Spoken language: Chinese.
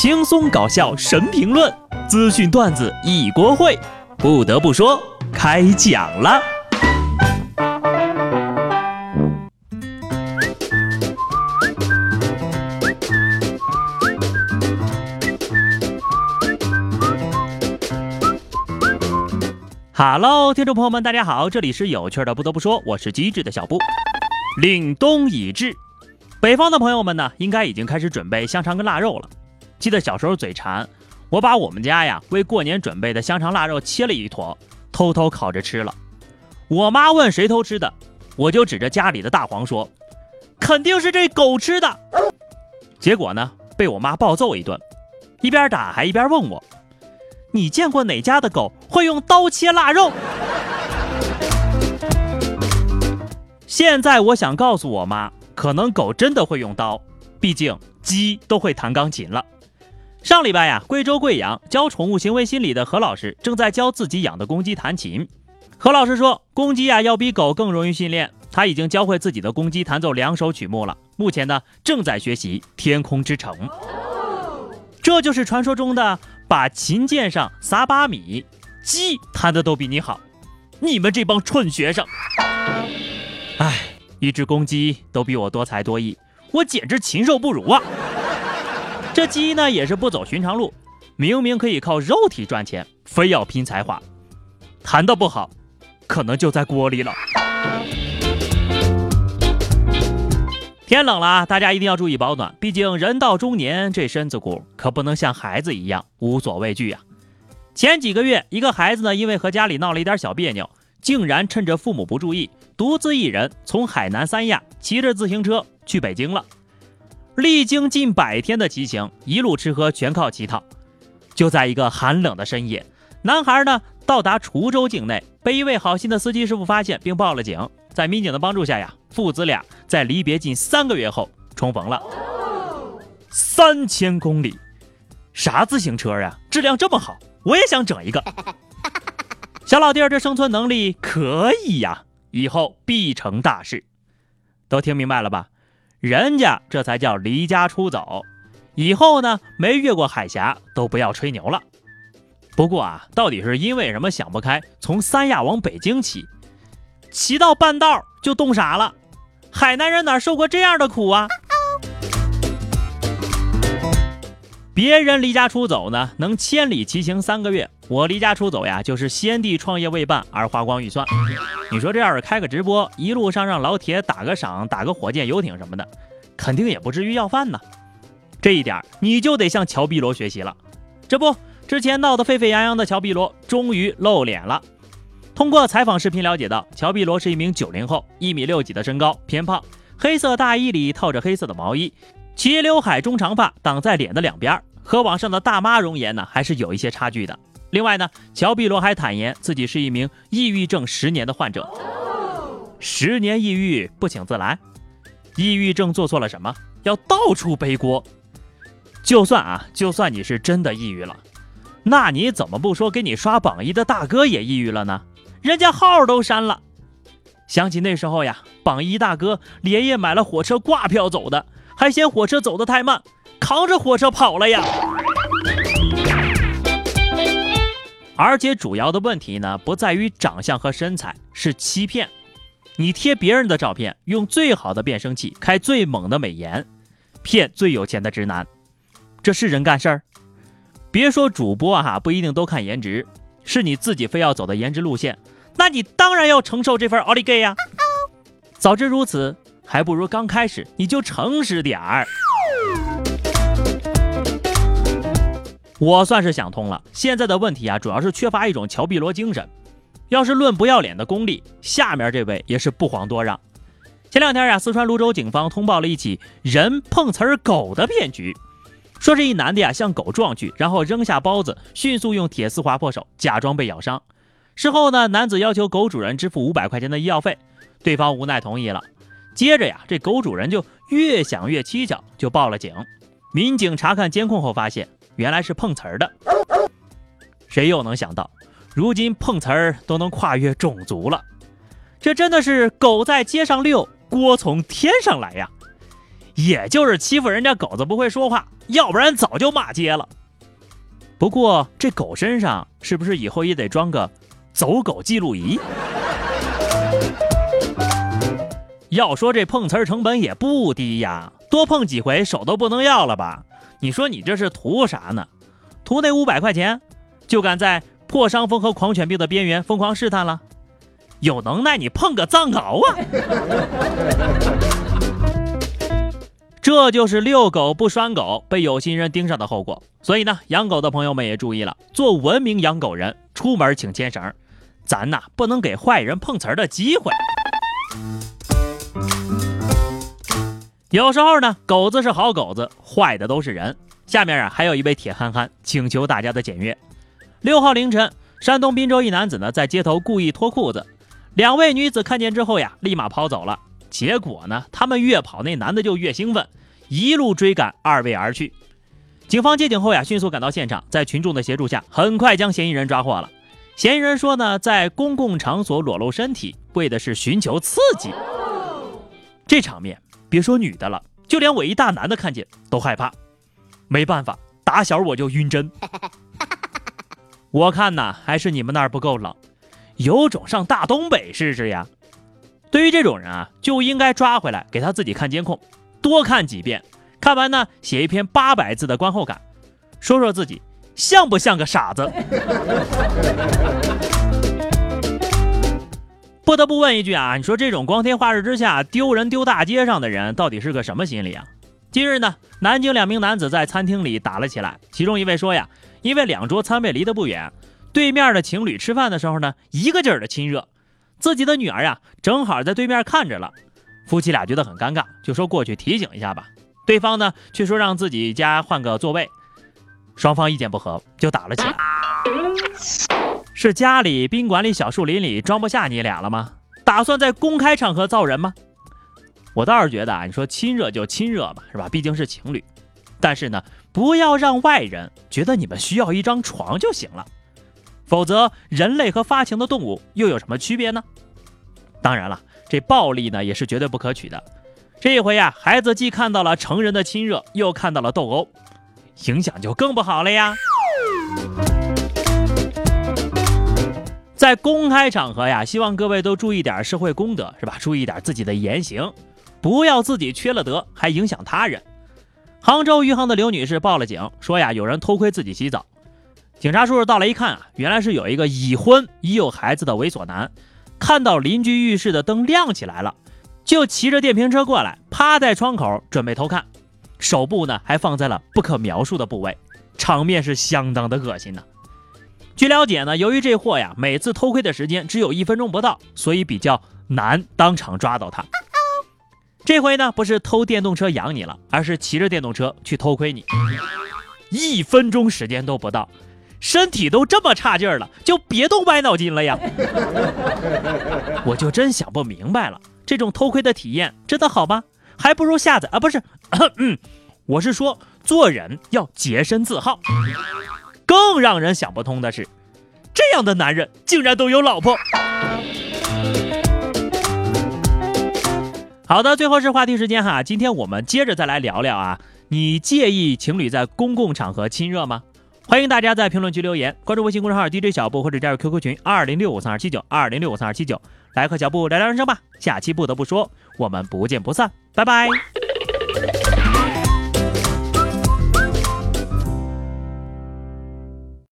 轻松搞笑神评论，资讯段子一锅烩。不得不说，开讲了。Hello，听众朋友们，大家好，这里是有趣的。不得不说，我是机智的小布。凛冬已至，北方的朋友们呢，应该已经开始准备香肠跟腊肉了。记得小时候嘴馋，我把我们家呀为过年准备的香肠腊肉切了一坨，偷偷烤着吃了。我妈问谁偷吃的，我就指着家里的大黄说：“肯定是这狗吃的。”结果呢，被我妈暴揍一顿，一边打还一边问我。你见过哪家的狗会用刀切腊肉？现在我想告诉我妈，可能狗真的会用刀，毕竟鸡都会弹钢琴了。上礼拜呀，贵州贵阳教宠物行为心理的何老师正在教自己养的公鸡弹琴。何老师说，公鸡呀要比狗更容易训练，他已经教会自己的公鸡弹奏两首曲目了，目前呢正在学习《天空之城》，这就是传说中的。把琴键上撒把米，鸡弹的都比你好，你们这帮蠢学生！哎，一只公鸡都比我多才多艺，我简直禽兽不如啊！这鸡呢也是不走寻常路，明明可以靠肉体赚钱，非要拼才华，弹的不好，可能就在锅里了。天冷了，大家一定要注意保暖。毕竟人到中年，这身子骨可不能像孩子一样无所畏惧呀。前几个月，一个孩子呢，因为和家里闹了一点小别扭，竟然趁着父母不注意，独自一人从海南三亚骑着自行车去北京了。历经近百天的骑行，一路吃喝全靠乞讨。就在一个寒冷的深夜，男孩呢到达滁州境内，被一位好心的司机师傅发现并报了警。在民警的帮助下呀，父子俩在离别近三个月后重逢了。三千公里，啥自行车呀？质量这么好，我也想整一个。小老弟儿这生存能力可以呀，以后必成大事。都听明白了吧？人家这才叫离家出走。以后呢，没越过海峡都不要吹牛了。不过啊，到底是因为什么想不开，从三亚往北京骑？骑到半道就冻傻了，海南人哪受过这样的苦啊？别人离家出走呢，能千里骑行三个月，我离家出走呀，就是先帝创业未半而花光预算。你说这要是开个直播，一路上让老铁打个赏、打个火箭、游艇什么的，肯定也不至于要饭呢。这一点你就得向乔碧罗学习了。这不，之前闹得沸沸扬扬的乔碧罗终于露脸了。通过采访视频了解到，乔碧罗是一名九零后，一米六几的身高，偏胖，黑色大衣里套着黑色的毛衣，齐刘海中长发挡在脸的两边，和网上的大妈容颜呢还是有一些差距的。另外呢，乔碧罗还坦言自己是一名抑郁症十年的患者，十年抑郁不请自来，抑郁症做错了什么要到处背锅？就算啊，就算你是真的抑郁了，那你怎么不说给你刷榜一的大哥也抑郁了呢？人家号都删了，想起那时候呀，榜一大哥连夜买了火车挂票走的，还嫌火车走得太慢，扛着火车跑了呀。而且主要的问题呢，不在于长相和身材，是欺骗。你贴别人的照片，用最好的变声器，开最猛的美颜，骗最有钱的直男，这是人干事儿？别说主播哈，不一定都看颜值，是你自己非要走的颜值路线。那你当然要承受这份奥利给呀！早知如此，还不如刚开始你就诚实点儿。我算是想通了，现在的问题啊，主要是缺乏一种乔碧罗精神。要是论不要脸的功力，下面这位也是不遑多让。前两天呀，四川泸州警方通报了一起人碰瓷儿狗的骗局，说是一男的呀向狗撞去，然后扔下包子，迅速用铁丝划破手，假装被咬伤。事后呢，男子要求狗主人支付五百块钱的医药费，对方无奈同意了。接着呀，这狗主人就越想越蹊跷，就报了警。民警查看监控后发现，原来是碰瓷儿的。谁又能想到，如今碰瓷儿都能跨越种族了？这真的是狗在街上遛，锅从天上来呀！也就是欺负人家狗子不会说话，要不然早就骂街了。不过这狗身上是不是以后也得装个走狗记录仪？要说这碰瓷儿成本也不低呀，多碰几回手都不能要了吧？你说你这是图啥呢？图那五百块钱，就敢在破伤风和狂犬病的边缘疯狂试探了？有能耐你碰个藏獒啊！这就是遛狗不拴狗被有心人盯上的后果。所以呢，养狗的朋友们也注意了，做文明养狗人，出门请牵绳，咱呐不能给坏人碰瓷儿的机会。有时候呢，狗子是好狗子，坏的都是人。下面啊，还有一位铁憨憨请求大家的检阅。六号凌晨，山东滨州一男子呢在街头故意脱裤子，两位女子看见之后呀，立马跑走了。结果呢，他们越跑，那男的就越兴奋，一路追赶二位而去。警方接警后呀，迅速赶到现场，在群众的协助下，很快将嫌疑人抓获了。嫌疑人说呢，在公共场所裸露身体，为的是寻求刺激。这场面。别说女的了，就连我一大男的看见都害怕。没办法，打小我就晕针。我看呐，还是你们那儿不够冷，有种上大东北试试呀。对于这种人啊，就应该抓回来给他自己看监控，多看几遍。看完呢，写一篇八百字的观后感，说说自己像不像个傻子。不得不问一句啊，你说这种光天化日之下丢人丢大街上的人，到底是个什么心理啊？近日呢，南京两名男子在餐厅里打了起来。其中一位说呀，因为两桌餐位离得不远，对面的情侣吃饭的时候呢，一个劲儿的亲热，自己的女儿呀，正好在对面看着了。夫妻俩觉得很尴尬，就说过去提醒一下吧。对方呢，却说让自己家换个座位。双方意见不合，就打了起来。是家里宾馆里小树林里装不下你俩了吗？打算在公开场合造人吗？我倒是觉得啊，你说亲热就亲热吧，是吧？毕竟是情侣。但是呢，不要让外人觉得你们需要一张床就行了，否则人类和发情的动物又有什么区别呢？当然了，这暴力呢也是绝对不可取的。这一回呀，孩子既看到了成人的亲热，又看到了斗殴，影响就更不好了呀。在公开场合呀，希望各位都注意点社会公德，是吧？注意点自己的言行，不要自己缺了德，还影响他人。杭州余杭的刘女士报了警，说呀，有人偷窥自己洗澡。警察叔叔到来一看啊，原来是有一个已婚已有孩子的猥琐男，看到邻居浴室的灯亮起来了，就骑着电瓶车过来，趴在窗口准备偷看，手部呢还放在了不可描述的部位，场面是相当的恶心呐。据了解呢，由于这货呀，每次偷窥的时间只有一分钟不到，所以比较难当场抓到他。这回呢，不是偷电动车养你了，而是骑着电动车去偷窥你，一分钟时间都不到，身体都这么差劲儿了，就别动歪脑筋了呀！我就真想不明白了，这种偷窥的体验真的好吗？还不如下载啊，不是，嗯，我是说做人要洁身自好。更让人想不通的是，这样的男人竟然都有老婆。好的，最后是话题时间哈，今天我们接着再来聊聊啊，你介意情侣在公共场合亲热吗？欢迎大家在评论区留言，关注微信公众号 DJ 小布或者加入 QQ 群二零六五三二七九二零六五三二七九，来和小布聊聊人生吧。下期不得不说，我们不见不散，拜拜。